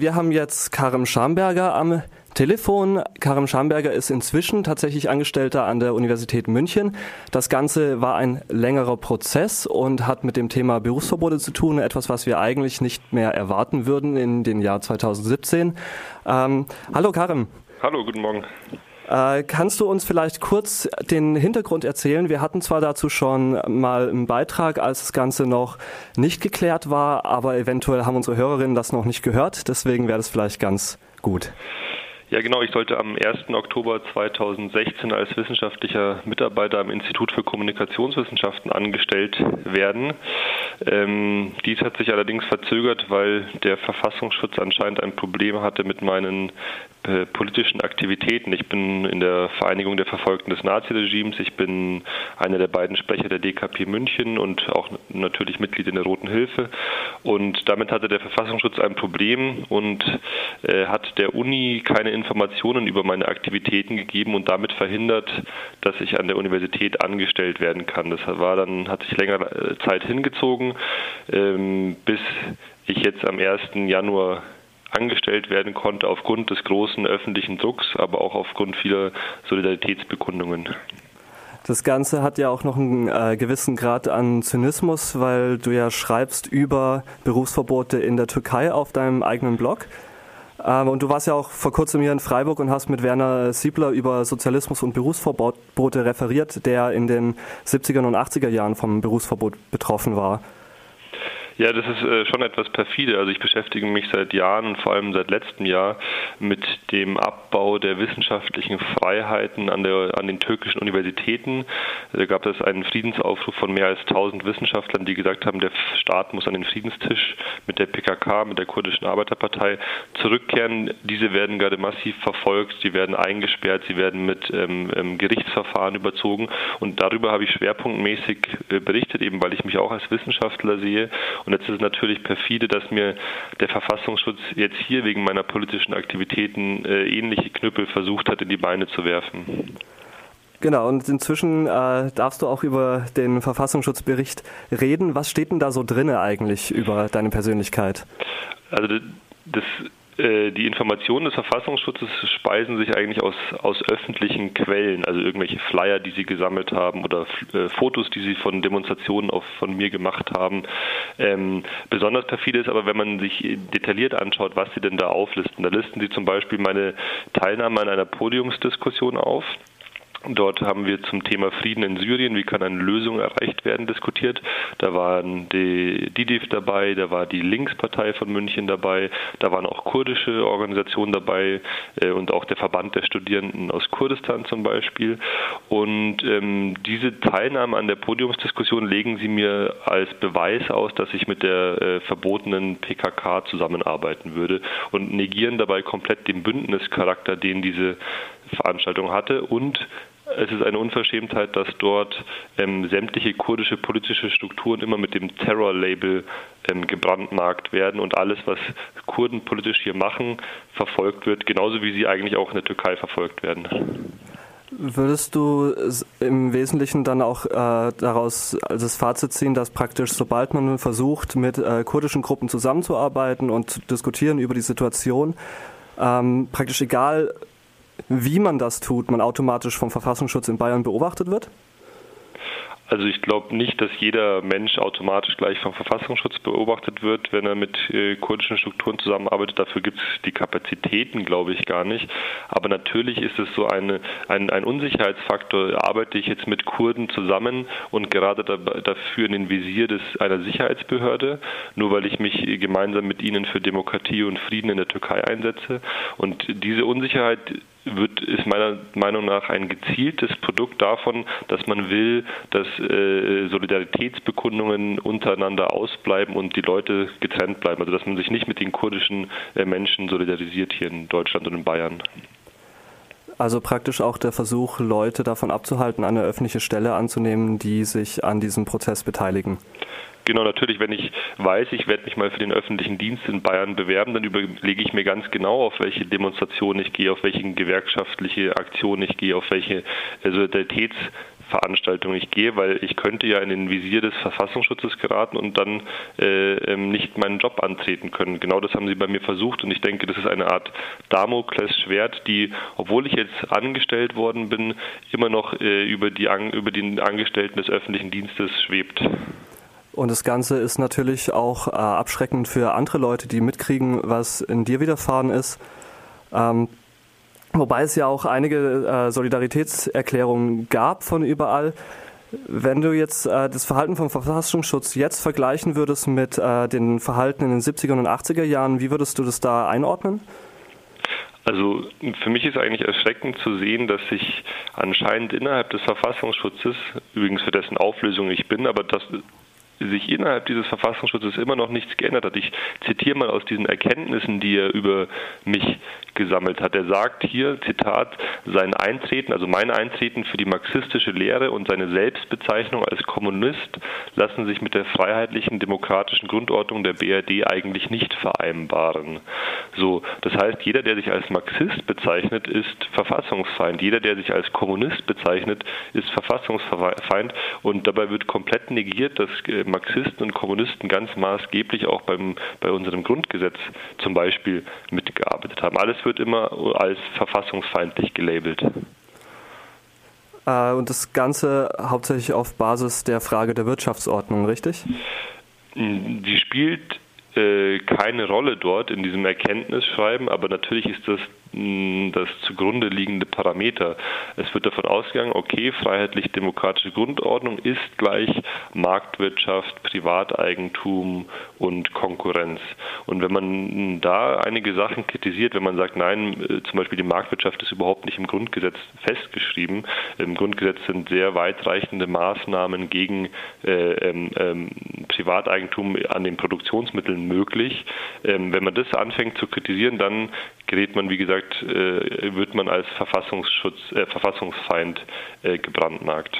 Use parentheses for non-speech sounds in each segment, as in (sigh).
Wir haben jetzt Karim Schamberger am Telefon. Karim Schamberger ist inzwischen tatsächlich Angestellter an der Universität München. Das Ganze war ein längerer Prozess und hat mit dem Thema Berufsverbote zu tun, etwas, was wir eigentlich nicht mehr erwarten würden in den Jahr 2017. Ähm, hallo Karim. Hallo, guten Morgen. Äh, kannst du uns vielleicht kurz den Hintergrund erzählen? Wir hatten zwar dazu schon mal einen Beitrag, als das Ganze noch nicht geklärt war, aber eventuell haben unsere Hörerinnen das noch nicht gehört. Deswegen wäre das vielleicht ganz gut. Ja, genau. Ich sollte am 1. Oktober 2016 als wissenschaftlicher Mitarbeiter am Institut für Kommunikationswissenschaften angestellt werden. Ähm, dies hat sich allerdings verzögert, weil der Verfassungsschutz anscheinend ein Problem hatte mit meinen äh, politischen Aktivitäten. Ich bin in der Vereinigung der Verfolgten des Naziregimes. Ich bin einer der beiden Sprecher der DKP München und auch natürlich Mitglied in der Roten Hilfe. Und damit hatte der Verfassungsschutz ein Problem und äh, hat der Uni keine Informationen über meine Aktivitäten gegeben und damit verhindert, dass ich an der Universität angestellt werden kann. Das war dann, hat sich länger äh, Zeit hingezogen, ähm, bis ich jetzt am 1. Januar angestellt werden konnte aufgrund des großen öffentlichen Drucks, aber auch aufgrund vieler Solidaritätsbekundungen. Das Ganze hat ja auch noch einen äh, gewissen Grad an Zynismus, weil du ja schreibst über Berufsverbote in der Türkei auf deinem eigenen Blog. Ähm, und du warst ja auch vor kurzem hier in Freiburg und hast mit Werner Siebler über Sozialismus und Berufsverbote referiert, der in den 70er und 80er Jahren vom Berufsverbot betroffen war. Ja, das ist äh, schon etwas perfide. Also ich beschäftige mich seit Jahren und vor allem seit letztem Jahr mit dem Abbau der wissenschaftlichen Freiheiten an, der, an den türkischen Universitäten. Da gab es einen Friedensaufruf von mehr als 1000 Wissenschaftlern, die gesagt haben, der Staat muss an den Friedenstisch mit der PKK, mit der kurdischen Arbeiterpartei zurückkehren. Diese werden gerade massiv verfolgt, sie werden eingesperrt, sie werden mit ähm, ähm Gerichtsverfahren überzogen. Und darüber habe ich schwerpunktmäßig äh, berichtet, eben weil ich mich auch als Wissenschaftler sehe und jetzt ist es natürlich perfide, dass mir der Verfassungsschutz jetzt hier wegen meiner politischen Aktivitäten äh, ähnliche Knüppel versucht hat, in die Beine zu werfen. Genau, und inzwischen äh, darfst du auch über den Verfassungsschutzbericht reden. Was steht denn da so drinne eigentlich über deine Persönlichkeit? Also das die Informationen des Verfassungsschutzes speisen sich eigentlich aus, aus öffentlichen Quellen, also irgendwelche Flyer, die sie gesammelt haben oder äh, Fotos, die sie von Demonstrationen auf, von mir gemacht haben. Ähm, besonders perfide ist aber, wenn man sich detailliert anschaut, was sie denn da auflisten. Da listen sie zum Beispiel meine Teilnahme an einer Podiumsdiskussion auf. Dort haben wir zum Thema Frieden in Syrien, wie kann eine Lösung erreicht werden, diskutiert. Da waren die DIDIF dabei, da war die Linkspartei von München dabei, da waren auch kurdische Organisationen dabei äh, und auch der Verband der Studierenden aus Kurdistan zum Beispiel. Und ähm, diese Teilnahme an der Podiumsdiskussion legen sie mir als Beweis aus, dass ich mit der äh, verbotenen PKK zusammenarbeiten würde und negieren dabei komplett den Bündnischarakter, den diese Veranstaltung hatte und es ist eine Unverschämtheit, dass dort ähm, sämtliche kurdische politische Strukturen immer mit dem Terror-Label ähm, gebrandmarkt werden und alles, was Kurden politisch hier machen, verfolgt wird, genauso wie sie eigentlich auch in der Türkei verfolgt werden. Würdest du im Wesentlichen dann auch äh, daraus als das Fazit ziehen, dass praktisch sobald man versucht, mit äh, kurdischen Gruppen zusammenzuarbeiten und zu diskutieren über die Situation, ähm, praktisch egal wie man das tut, man automatisch vom Verfassungsschutz in Bayern beobachtet wird? Also ich glaube nicht, dass jeder Mensch automatisch gleich vom Verfassungsschutz beobachtet wird, wenn er mit äh, kurdischen Strukturen zusammenarbeitet. Dafür gibt es die Kapazitäten, glaube ich, gar nicht. Aber natürlich ist es so eine, ein, ein Unsicherheitsfaktor. Arbeite ich jetzt mit Kurden zusammen und gerade da, dafür in den Visier des, einer Sicherheitsbehörde, nur weil ich mich gemeinsam mit ihnen für Demokratie und Frieden in der Türkei einsetze. Und diese Unsicherheit wird, ist meiner Meinung nach ein gezieltes Produkt davon, dass man will, dass äh, Solidaritätsbekundungen untereinander ausbleiben und die Leute getrennt bleiben. Also dass man sich nicht mit den kurdischen äh, Menschen solidarisiert hier in Deutschland und in Bayern. Also praktisch auch der Versuch, Leute davon abzuhalten, eine öffentliche Stelle anzunehmen, die sich an diesem Prozess beteiligen. Genau, natürlich, wenn ich weiß, ich werde mich mal für den öffentlichen Dienst in Bayern bewerben, dann überlege ich mir ganz genau, auf welche Demonstration ich gehe, auf welche gewerkschaftliche Aktion ich gehe, auf welche Solidaritäts Veranstaltungen ich gehe, weil ich könnte ja in den Visier des Verfassungsschutzes geraten und dann äh, ähm, nicht meinen Job antreten können. Genau das haben sie bei mir versucht und ich denke, das ist eine Art Damoklesschwert, die, obwohl ich jetzt angestellt worden bin, immer noch äh, über, die, über den Angestellten des öffentlichen Dienstes schwebt. Und das Ganze ist natürlich auch äh, abschreckend für andere Leute, die mitkriegen, was in dir widerfahren ist. Ähm, wobei es ja auch einige äh, Solidaritätserklärungen gab von überall. Wenn du jetzt äh, das Verhalten vom Verfassungsschutz jetzt vergleichen würdest mit äh, den Verhalten in den 70er und 80er Jahren, wie würdest du das da einordnen? Also für mich ist eigentlich erschreckend zu sehen, dass sich anscheinend innerhalb des Verfassungsschutzes, übrigens für dessen Auflösung ich bin, aber das sich innerhalb dieses Verfassungsschutzes immer noch nichts geändert hat. Ich zitiere mal aus diesen Erkenntnissen, die er über mich gesammelt hat. Er sagt hier, Zitat, sein Eintreten, also mein Eintreten für die marxistische Lehre und seine Selbstbezeichnung als Kommunist lassen sich mit der freiheitlichen demokratischen Grundordnung der BRD eigentlich nicht vereinbaren. So, das heißt, jeder, der sich als Marxist bezeichnet, ist Verfassungsfeind. Jeder, der sich als Kommunist bezeichnet, ist Verfassungsfeind und dabei wird komplett negiert, dass äh, Marxisten und Kommunisten ganz maßgeblich auch beim, bei unserem Grundgesetz zum Beispiel mitgearbeitet haben. Alles wird immer als verfassungsfeindlich gelabelt. Äh, und das Ganze hauptsächlich auf Basis der Frage der Wirtschaftsordnung, richtig? Die spielt äh, keine Rolle dort in diesem Erkenntnisschreiben, aber natürlich ist das das zugrunde liegende Parameter. Es wird davon ausgegangen, okay, freiheitlich-demokratische Grundordnung ist gleich Marktwirtschaft, Privateigentum und Konkurrenz. Und wenn man da einige Sachen kritisiert, wenn man sagt, nein, äh, zum Beispiel die Marktwirtschaft ist überhaupt nicht im Grundgesetz festgeschrieben, im Grundgesetz sind sehr weitreichende Maßnahmen gegen äh, ähm, ähm, Privateigentum an den Produktionsmitteln möglich. Ähm, wenn man das anfängt zu kritisieren, dann gerät man, wie gesagt, äh, wird man als Verfassungsschutz, äh, Verfassungsfeind äh, gebrandmarkt.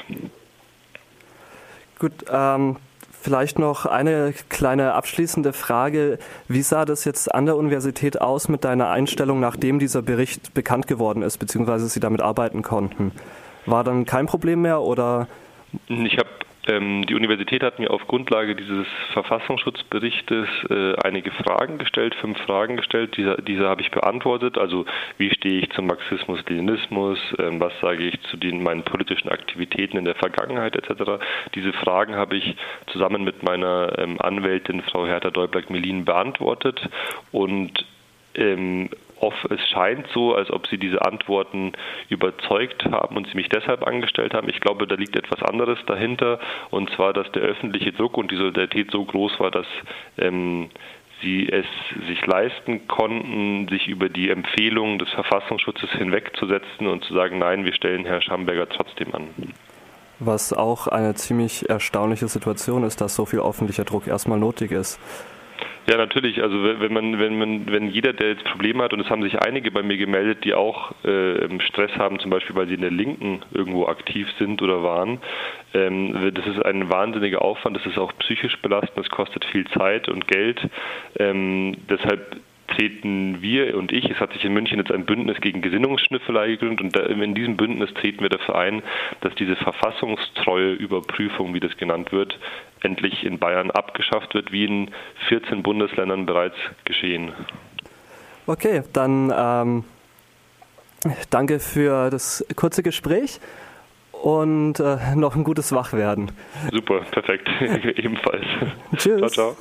Gut, ähm, vielleicht noch eine kleine abschließende Frage. Wie sah das jetzt an der Universität aus mit deiner Einstellung, nachdem dieser Bericht bekannt geworden ist, beziehungsweise Sie damit arbeiten konnten? War dann kein Problem mehr oder? Ich habe die Universität hat mir auf Grundlage dieses Verfassungsschutzberichtes äh, einige Fragen gestellt, fünf Fragen gestellt. Diese, diese habe ich beantwortet. Also wie stehe ich zum Marxismus-Leninismus? Ähm, was sage ich zu den, meinen politischen Aktivitäten in der Vergangenheit etc. Diese Fragen habe ich zusammen mit meiner ähm, Anwältin Frau Hertha Deublack-Melin beantwortet und ähm, es scheint so, als ob sie diese Antworten überzeugt haben und sie mich deshalb angestellt haben. Ich glaube, da liegt etwas anderes dahinter, und zwar, dass der öffentliche Druck und die Solidarität so groß war, dass ähm, sie es sich leisten konnten, sich über die Empfehlungen des Verfassungsschutzes hinwegzusetzen und zu sagen, nein, wir stellen Herrn Schamberger trotzdem an. Was auch eine ziemlich erstaunliche Situation ist, dass so viel öffentlicher Druck erstmal nötig ist. Ja, natürlich. Also wenn man, wenn man, wenn jeder, der jetzt Probleme hat, und es haben sich einige bei mir gemeldet, die auch äh, Stress haben, zum Beispiel, weil sie in der Linken irgendwo aktiv sind oder waren, ähm, das ist ein wahnsinniger Aufwand, das ist auch psychisch belastend, das kostet viel Zeit und Geld. Ähm, deshalb treten wir und ich, es hat sich in München jetzt ein Bündnis gegen Gesinnungsschnüffelei gegründet und in diesem Bündnis treten wir dafür ein, dass diese verfassungstreue Überprüfung, wie das genannt wird, endlich in Bayern abgeschafft wird, wie in 14 Bundesländern bereits geschehen. Okay, dann ähm, danke für das kurze Gespräch und äh, noch ein gutes Wachwerden. Super, perfekt, (laughs) ebenfalls. Tschüss. Ciao, ciao.